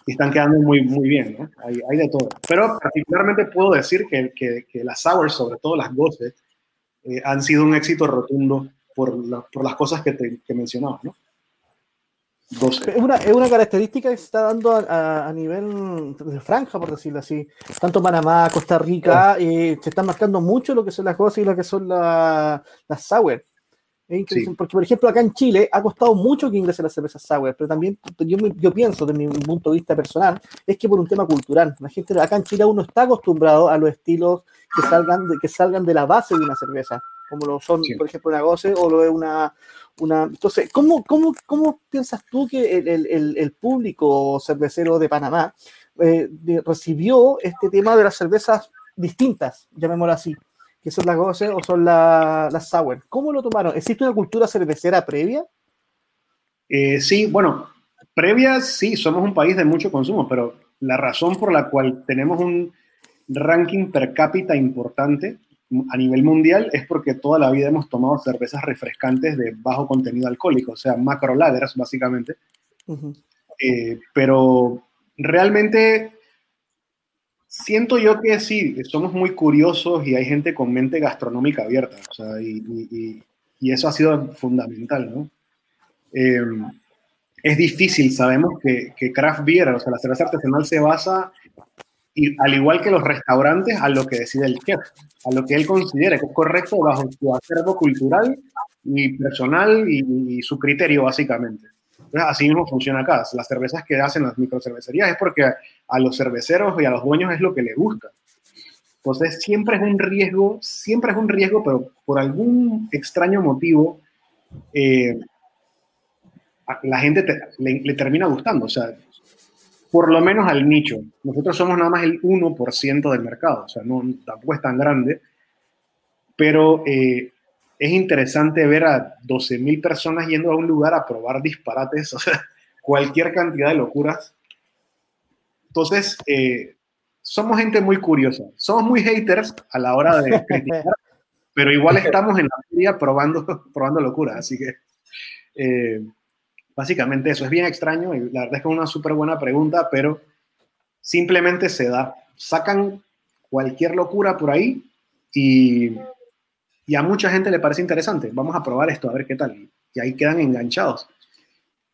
están quedando muy, muy bien, ¿no? Hay, hay, de todo. Pero particularmente puedo decir que, que, que las sours, sobre todo las goces, eh, han sido un éxito rotundo por, por las cosas que, te, que mencionaba, ¿no? Es una, es una, característica que se está dando a, a, nivel de franja, por decirlo así. Tanto Panamá, Costa Rica, eh, se están marcando mucho lo que son las cosas y lo que son las sour. Porque, por ejemplo, acá en Chile ha costado mucho que ingrese la cerveza sour, pero también yo, yo pienso, desde mi punto de vista personal, es que por un tema cultural. La gente acá en Chile uno está acostumbrado a los estilos que salgan de, que salgan de la base de una cerveza, como lo son, por ejemplo, una goce o lo es una, una... Entonces, ¿cómo, cómo, cómo piensas tú que el, el, el público cervecero de Panamá eh, recibió este tema de las cervezas distintas, llamémoslo así? Que son las goces o son las sour. ¿Cómo lo tomaron? ¿Existe una cultura cervecera previa? Eh, sí, bueno, previa sí, somos un país de mucho consumo, pero la razón por la cual tenemos un ranking per cápita importante a nivel mundial es porque toda la vida hemos tomado cervezas refrescantes de bajo contenido alcohólico, o sea, macro lagers básicamente. Eh, pero realmente siento yo que sí, somos muy curiosos y hay gente con mente gastronómica abierta, o sea, y, eso ha sido fundamental, ¿no? Eh, es difícil, sabemos que, que, craft beer, o sea, la cerveza artesanal se basa y al igual que los restaurantes, a lo que decide el chef, a lo que él considere que es correcto bajo su acervo cultural y personal y, su criterio, básicamente. Así mismo funciona acá. Las cervezas que hacen las microcervecerías es porque a, los cerveceros y a los dueños es lo que les gusta. Entonces, siempre es un riesgo, siempre es un riesgo, pero por algún extraño motivo, eh, la gente le, le, termina gustando. O sea, por lo menos al nicho. Nosotros somos nada más el 1% del mercado, o sea, no, tampoco es tan grande, pero eh, es interesante ver a 12.000 personas yendo a un lugar a probar disparates, o sea, cualquier cantidad de locuras. Entonces, eh, somos gente muy curiosa, somos muy haters a la hora de criticar, pero igual estamos en la feria probando, probando locuras, así que... Eh, Básicamente eso es bien extraño y la verdad es que es una súper buena pregunta, pero simplemente se da. Sacan cualquier locura por ahí y, y a mucha gente le parece interesante. Vamos a probar esto, a ver qué tal. Y ahí quedan enganchados.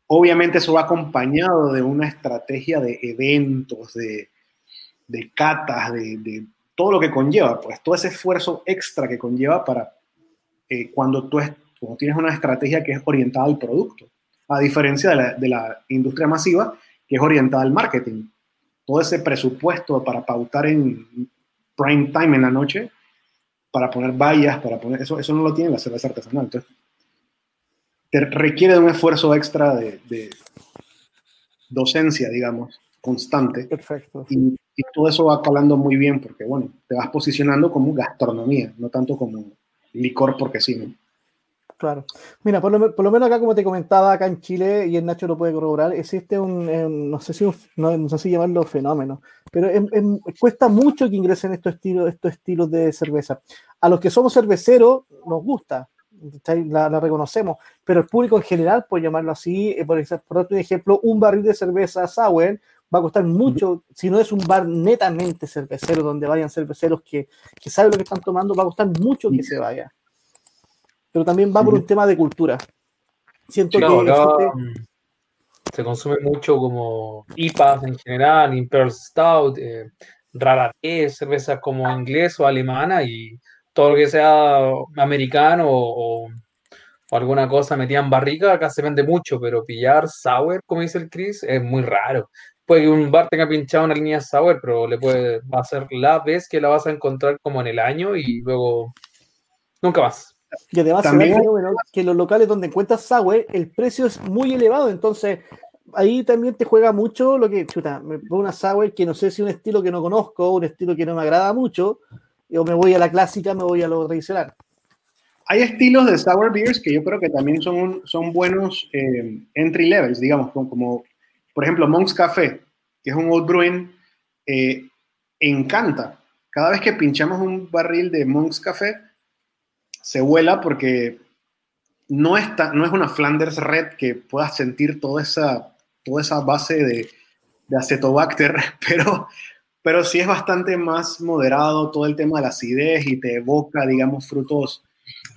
Obviamente eso va acompañado de una estrategia de eventos, de, de catas, de, de, todo lo que conlleva, pues todo ese esfuerzo extra que conlleva para eh, cuando tú tienes una estrategia que es orientada al producto a diferencia de la, industria masiva que es orientada al marketing. Todo ese presupuesto para pautar en prime time en la noche, para poner vallas, para poner eso, eso no lo tiene la cerveza artesanal. Entonces, te requiere de un esfuerzo extra de, docencia, digamos, constante. Perfecto. Y, y, todo eso va calando muy bien porque, bueno, te vas posicionando como gastronomía, no tanto como licor porque sí, ¿no? Claro. Mira, por lo, por lo, menos acá, como te comentaba, acá en Chile, y el Nacho lo puede corroborar, existe un, no sé si no, sé si llamarlo fenómeno, pero cuesta mucho que ingresen estos estilos, estos estilos de cerveza. A los que somos cerveceros nos gusta, la, reconocemos, pero el público en general, por llamarlo así, eh, por, por ejemplo, un barril de cerveza sour va a costar mucho, si no es un bar netamente cervecero, donde vayan cerveceros que, que saben lo que están tomando, va a costar mucho que se vaya pero también va por un tema de cultura. Siento que se consume mucho como IPAs en general, Imperial Stout, eh, rara vez cervezas como inglés o alemana y todo lo que sea americano o, alguna cosa metida en barrica, acá se vende mucho, pero pillar sour, como dice el Chris, es muy raro. Puede que un bar tenga pinchado una línea sour, pero le puede, va a ser la vez que la vas a encontrar como en el año y luego nunca más. Y además También... se que los locales donde encuentras sour, el precio es muy elevado, entonces ahí también te juega mucho lo que, chuta, me pongo una sour que no sé si un estilo que no conozco, un estilo que no me agrada mucho, o me voy a la clásica, me voy a lo tradicional. Hay estilos de sour beers que yo creo que también son, son buenos eh, entry levels, digamos, como, por ejemplo Monk's Café, que es un old brewing, eh, encanta. Cada vez que pinchamos un barril de Monk's Café, se vuela porque no, está, no es una Flanders Red que pueda sentir toda esa, toda esa base de, de acetobacter, pero, pero sí es bastante más moderado todo el tema de la acidez y te evoca, digamos, frutos,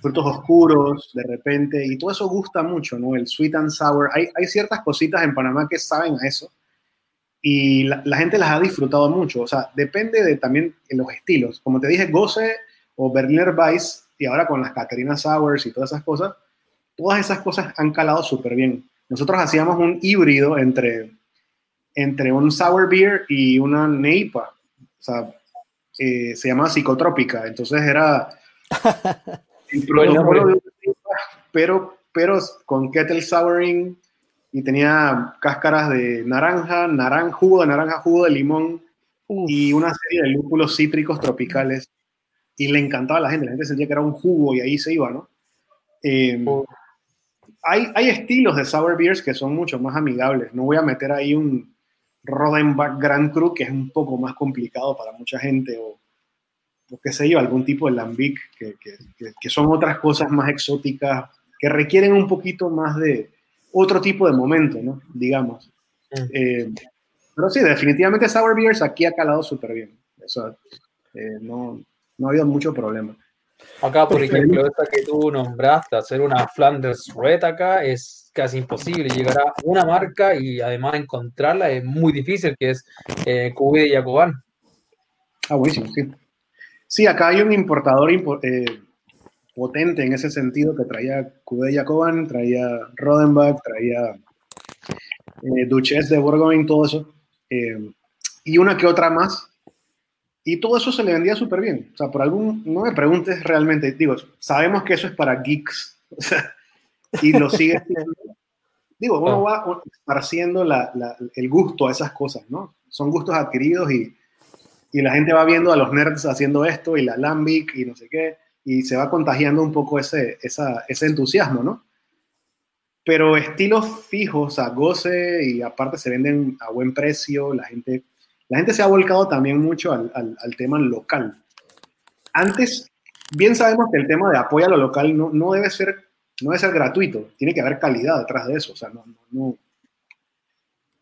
frutos oscuros de repente, y todo eso gusta mucho, ¿no? El sweet and sour. Hay, hay ciertas cositas en Panamá que saben a eso, y la, gente las ha disfrutado mucho. O sea, depende de también de los estilos. Como te dije, Goce o Berliner Weiss y ahora con las Caterina Sours y todas esas cosas, todas esas cosas han calado súper bien. Nosotros hacíamos un híbrido entre, entre un sour beer y una neipa. O sea, eh, se llamaba psicotrópica. Entonces era pero, pero con kettle souring y tenía cáscaras de naranja, naranja, jugo de naranja, jugo de limón y una serie de lúpulos cítricos tropicales y le encantaba a la gente, la gente sentía que era un jugo y ahí se iba, ¿no? Eh, oh. hay, hay estilos de sour beers que son mucho más amigables, no voy a meter ahí un, Rodenbach Grand Cru, que es un poco más complicado para mucha gente, o, o qué sé yo, algún tipo de lambic, que, que, que, son otras cosas más exóticas, que requieren un poquito más de otro tipo de momento, ¿no? Digamos. Mm. Eh, pero sí, definitivamente Sour Beers aquí ha calado súper bien. Eso, eh, no, no ha habido mucho problema. Acá, por ejemplo, esta que tú nombraste, hacer una Flanders Red acá es casi imposible. Llegar a una marca y además encontrarla es muy difícil, que es eh, y Jacobán. Ah, buenísimo, sí. Sí, acá hay un importador eh, potente en ese sentido que traía QB y Jacobán, traía Rodenbach, traía eh, Duchesse de Bourgogne, todo eso. Eh, y una que otra más y todo eso se le vendía súper bien. O sea, por algún, no me preguntes realmente, digo, sabemos que eso es para geeks, o sea, y lo sigue Digo, uno va esparciendo la, la, el gusto a esas cosas, ¿no? Son gustos adquiridos y, y, la gente va viendo a los nerds haciendo esto y la Lambic y no sé qué, y se va contagiando un poco ese, esa, ese entusiasmo, ¿no? Pero estilos fijos, a goce y aparte se venden a buen precio, la gente la gente se ha volcado también mucho al, al, tema local. Antes, bien sabemos que el tema de apoyo a lo local no, no, debe, ser, no debe ser gratuito, tiene que haber calidad detrás de eso. O sea, no, no,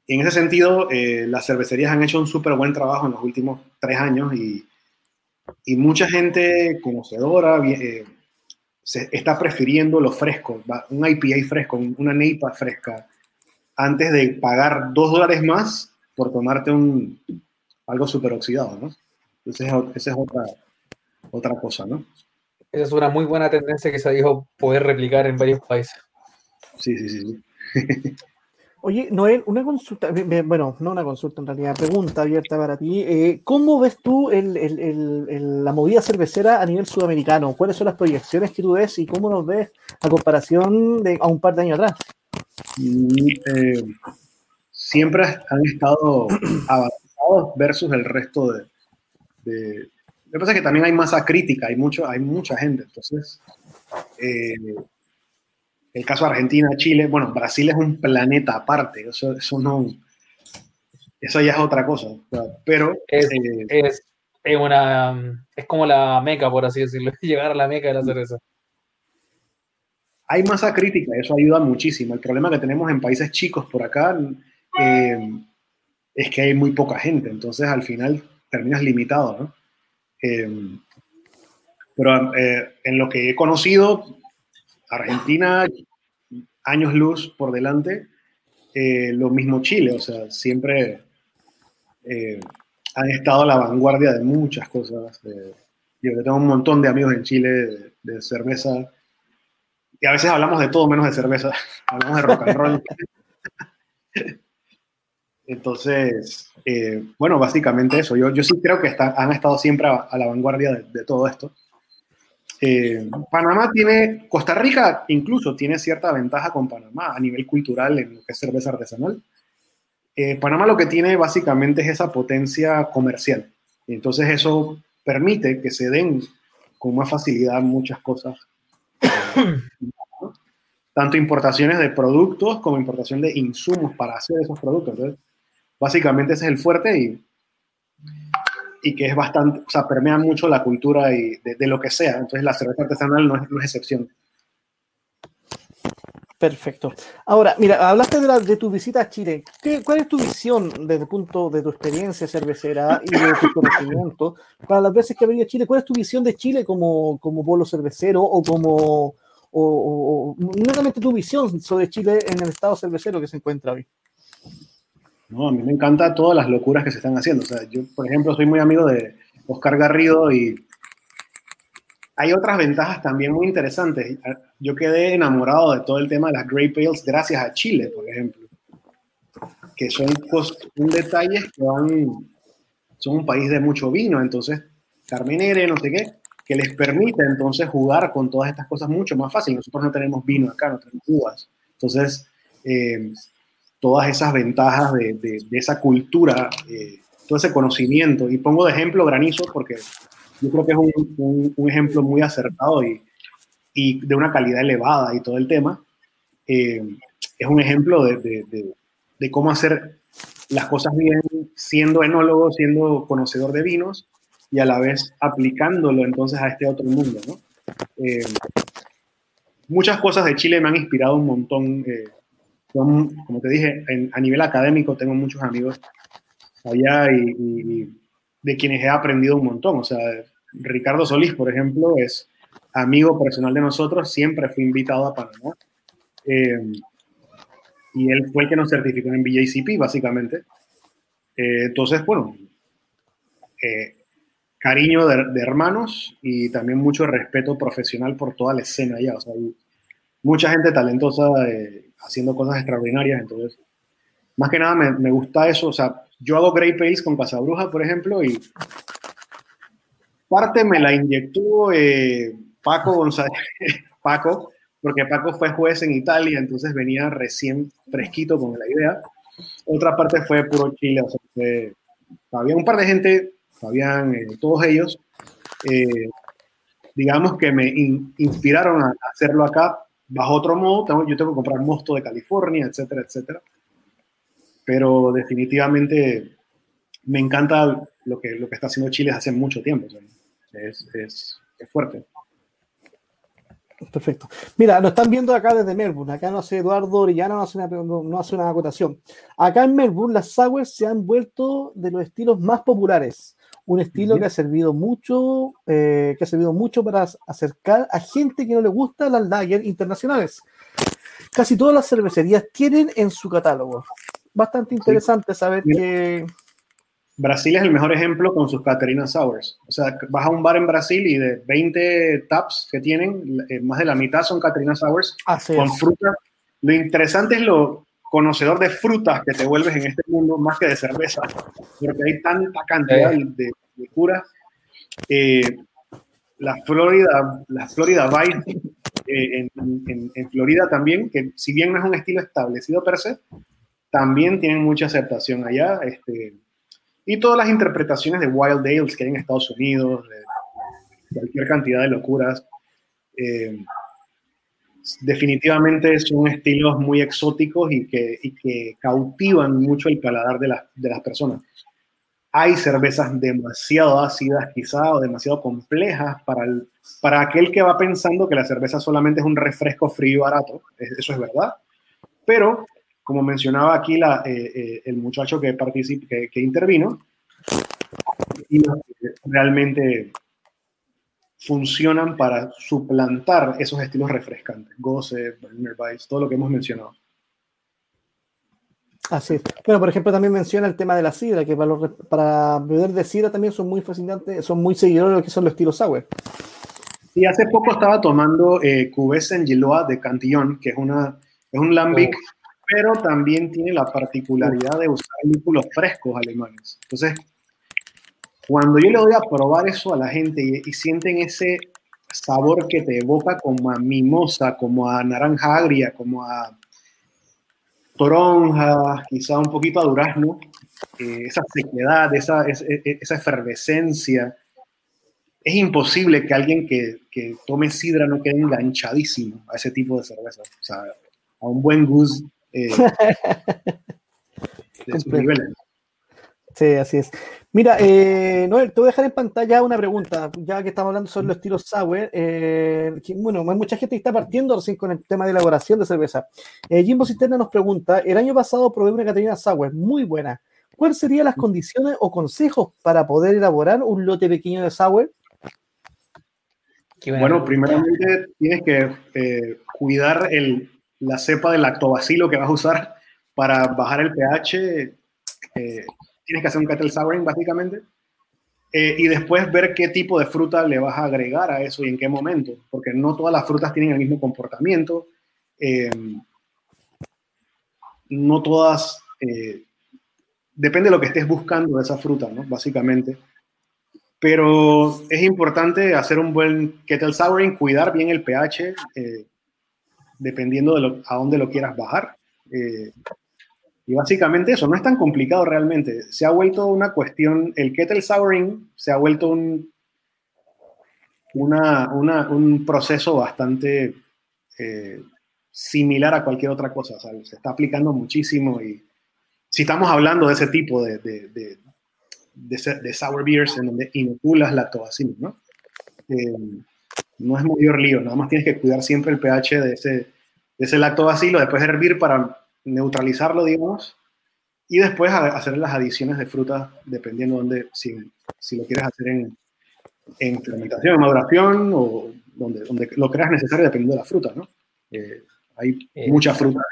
En ese sentido, eh, las cervecerías han hecho un súper buen trabajo en los últimos tres años y, y mucha gente conocedora eh, se está prefiriendo lo fresco, un IPA fresco, una NEIPA fresca, antes de pagar dos dólares más por tomarte un, algo súper oxidado, ¿no? Entonces, esa es otra, otra cosa, ¿no? Esa es una muy buena tendencia que se dijo poder replicar en varios países. Sí, sí, sí. Oye, Noel, una consulta, bueno, no una consulta en realidad, pregunta abierta para ti. Eh, ¿Cómo ves tú el, el, el, la movida cervecera a nivel sudamericano? ¿Cuáles son las proyecciones que tú ves y cómo nos ves a comparación de a un par de años atrás? Mm, eh, siempre han estado avanzados versus el resto de... de... Lo que pasa es que también hay masa crítica, hay, mucho, hay mucha gente, entonces... Eh, el caso de Argentina, Chile, bueno, Brasil es un planeta aparte, eso, eso no... Eso ya es otra cosa, pero... Es, eh, es, es, una... Es como la meca, por así decirlo, llegar a la meca de la cerveza hay masa crítica, eso ayuda muchísimo. El problema que tenemos en países chicos por acá eh, es que hay muy poca gente, entonces al final terminas limitado, ¿no? Eh, pero eh, en lo que he conocido, Argentina, años luz por delante, lo mismo Chile, o sea, siempre han estado a la vanguardia de muchas cosas. yo tengo un montón de amigos en Chile de, de cerveza, y a veces hablamos de todo menos de cerveza, hablamos de rock and roll. Entonces, eh, bueno, básicamente eso. Yo, yo sí creo que han estado siempre a, la vanguardia de, todo esto. Eh, Panamá tiene, Costa Rica incluso tiene cierta ventaja con Panamá a nivel cultural en lo que es cerveza artesanal. Eh, Panamá lo que tiene básicamente es esa potencia comercial. Entonces eso permite que se den con más facilidad muchas cosas. Tanto importaciones de productos como importación de insumos para hacer esos productos. Entonces, Básicamente ese es el fuerte y, y que es bastante, o sea, permea mucho la cultura y de, lo que sea. Entonces la cerveza artesanal no es, excepción. Perfecto. Ahora, mira, hablaste de, de tu visita a Chile. ¿Cuál es tu visión desde el punto de tu experiencia cervecera y de tu conocimiento para las veces que has venido a Chile? ¿Cuál es tu visión de Chile como, como polo cervecero o como, o, o, no tu visión sobre Chile en el estado cervecero que se encuentra hoy? ¿No? A mí me encanta todas las locuras que se están haciendo. O sea, yo, por ejemplo, soy muy amigo de Oscar Garrido y hay otras ventajas también muy interesantes. Yo quedé enamorado de todo el tema de las Grey Pales gracias a Chile, por ejemplo, que son un detalles que son un país de mucho vino, entonces Carmenere, no sé qué, que les permite entonces jugar con todas estas cosas mucho más fácil. Nosotros no tenemos vino acá, no tenemos uvas. Entonces, eh, todas esas ventajas de, de, esa cultura, eh, todo ese conocimiento. Y pongo de ejemplo granizo porque yo creo que es un, un, ejemplo muy acertado y, y, de una calidad elevada y todo el tema. Eh, es un ejemplo de, de, cómo hacer las cosas bien siendo enólogo, siendo conocedor de vinos y a la vez aplicándolo entonces a este otro mundo, ¿no? Eh, muchas cosas de Chile me han inspirado un montón. Eh, como te dije, a nivel académico tengo muchos amigos allá y, de quienes he aprendido un montón. O sea, Ricardo Solís, por ejemplo, es amigo personal de nosotros, siempre fue invitado a Panamá. Eh, y él fue el que nos certificó en BJCP, básicamente. Eh, entonces, bueno, eh, cariño de, hermanos y también mucho respeto profesional por toda la escena allá. O sea, mucha gente talentosa haciendo cosas extraordinarias. Entonces, más que nada me, me, gusta eso. O sea, yo hago Grey Pales con Casabruja, por ejemplo, y parte me la inyectó eh, Paco González, Paco, porque Paco fue juez en Italia, entonces venía recién fresquito con la idea. Otra parte fue puro Chile, o sea, había un par de gente, Fabián, eh, todos ellos, eh, digamos que me inspiraron a hacerlo acá bajo otro modo. yo tengo que comprar mosto de California, etcétera, etcétera. Pero definitivamente me encanta lo que, lo que está haciendo Chile hace mucho tiempo. es, es, es fuerte. Perfecto. Mira, nos están viendo acá desde Melbourne. Acá no hace Eduardo Orellana, no hace una, no hace una acotación. Acá en Melbourne, las sours se han vuelto de los estilos más populares. Un estilo que ha servido mucho, eh, que ha servido mucho para acercar a gente que no le gusta las lager internacionales. Casi todas las cervecerías tienen en su catálogo. Bastante interesante saber que Brasil es el mejor ejemplo con sus Caterina Sours. O sea, vas a un bar en Brasil y de 20 taps que tienen, eh, más de la mitad son Caterina Sours con frutas. Lo interesante es lo conocedor de frutas que te vuelves en este mundo más que de cerveza, porque hay tanta cantidad de, de curas. Eh, la Florida, la Florida Vice eh, en, en, Florida también, que si bien no es un estilo establecido per se, también tienen mucha aceptación allá. Este, y todas las interpretaciones de Wild Ales que hay en Estados Unidos, cualquier cantidad de locuras. Eh, definitivamente son estilos muy exóticos y que, cautivan mucho el paladar de, las personas. Hay cervezas demasiado ácidas quizá o demasiado complejas para, para aquel que va pensando que la cerveza solamente es un refresco frío y barato, eso es verdad, pero como mencionaba aquí eh, eh, el muchacho que, que, que, intervino, realmente funcionan para suplantar esos estilos refrescantes, Goce, Berliner Weiss, todo lo que hemos mencionado. Así es. Bueno, por ejemplo, también menciona el tema de la sidra, que para, para beber de sidra también son muy fascinantes, son muy seguidores de lo que son los estilos sour. Y hace poco estaba tomando eh, Cubes en Giloa de Cantillon, que es, una, es un lambic oh pero también tiene la particularidad de usar lúpulos frescos alemanes. Entonces, cuando yo le doy a probar eso a la gente y, sienten ese sabor que te evoca como a mimosa, como a naranja agria, como a toronja, quizá un poquito a durazno, eh, esa sequedad, esa, esa, efervescencia, es imposible que alguien que, que, tome sidra no quede enganchadísimo a ese tipo de cerveza. O sea, a un buen goose eh, sí, así es. Mira, eh, Noel, te voy a dejar en pantalla una pregunta, ya que estamos hablando sobre los estilos sour. Eh, bueno, hay mucha gente que está partiendo recién con el tema de elaboración de cerveza. Eh, Jimbo Cisterna nos pregunta: el año pasado probé una Catarina Sour muy buena. ¿Cuáles serían las condiciones o consejos para poder elaborar un lote pequeño de sour? Bueno, primeramente tienes que eh, cuidar el, la cepa del lactobacilo que vas a usar para bajar el pH. Eh, tienes que hacer un kettle souring básicamente. Eh, y después ver qué tipo de fruta le vas a agregar a eso y en qué momento, porque no todas las frutas tienen el mismo comportamiento. Eh, no todas, depende de lo que estés buscando de esa fruta, ¿no? Básicamente. Pero es importante hacer un buen kettle souring, cuidar bien el pH, dependiendo de a dónde lo quieras bajar. Y básicamente eso, no es tan complicado realmente. Se ha vuelto una cuestión, el kettle souring se ha vuelto un, una, un proceso bastante eh, similar a cualquier otra cosa. se está aplicando muchísimo y si estamos hablando de ese tipo de, de, de, de sour beers en donde inoculas lactobacillus, ¿no? Eh, no es mayor lío, nada más tienes que cuidar siempre el pH de ese, de ese lactobacilo, después hervir para neutralizarlo, digamos, y después hacer las adiciones de frutas dependiendo de dónde, si, si lo quieres hacer en, en fermentación, en maduración o donde, donde lo creas necesario dependiendo de la fruta, ¿no? Eh, hay eh, muchas frutas.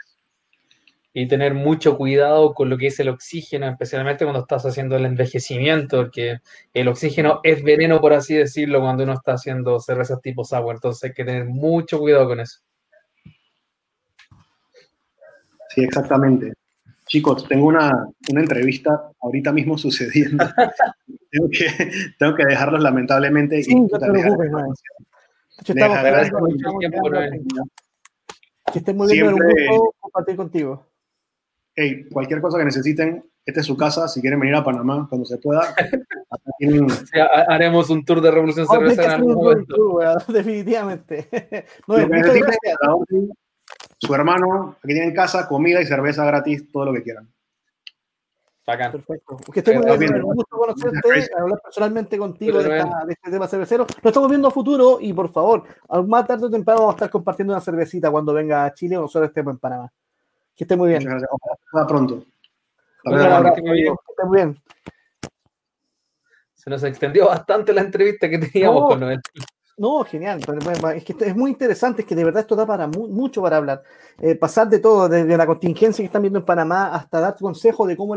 Y tener mucho cuidado con lo que es el oxígeno, especialmente cuando estás haciendo el envejecimiento, porque el oxígeno es veneno, por así decirlo, cuando uno está haciendo cervezas tipo sour. Entonces hay que tener mucho cuidado con eso. Sí, exactamente. Chicos, tengo una, una entrevista ahorita mismo sucediendo. tengo, que, tengo que dejarlos lamentablemente. Sí, no te preocupes, no. Que estés muy bien, Siempre, un gusto compartir contigo. Hey, cualquier cosa que necesiten, esta es su casa. Si quieren venir a Panamá cuando se pueda, tienen... sí, haremos un tour de Revolución Cerveza en algún momento. Tour, definitivamente. No, su hermano, aquí tienen casa, comida y cerveza gratis, todo lo que quieran. Bacán. Perfecto. Que esté muy bien, un gusto conocerte, hablar personalmente contigo de, esta, de, este tema cervecero. Nos estamos viendo a futuro y por favor, más tarde o temprano vamos a estar compartiendo una cervecita cuando venga a Chile o nosotros estemos en Panamá. Que esté muy bien. Muchas gracias. Hasta pronto. Hasta que esté muy bien. Se nos extendió bastante la entrevista que teníamos no. con Noel. No, genial. Es que es muy interesante, es que de verdad esto da para mucho para hablar. Eh, pasar de todo, desde la contingencia que están viendo en Panamá hasta dar consejo de cómo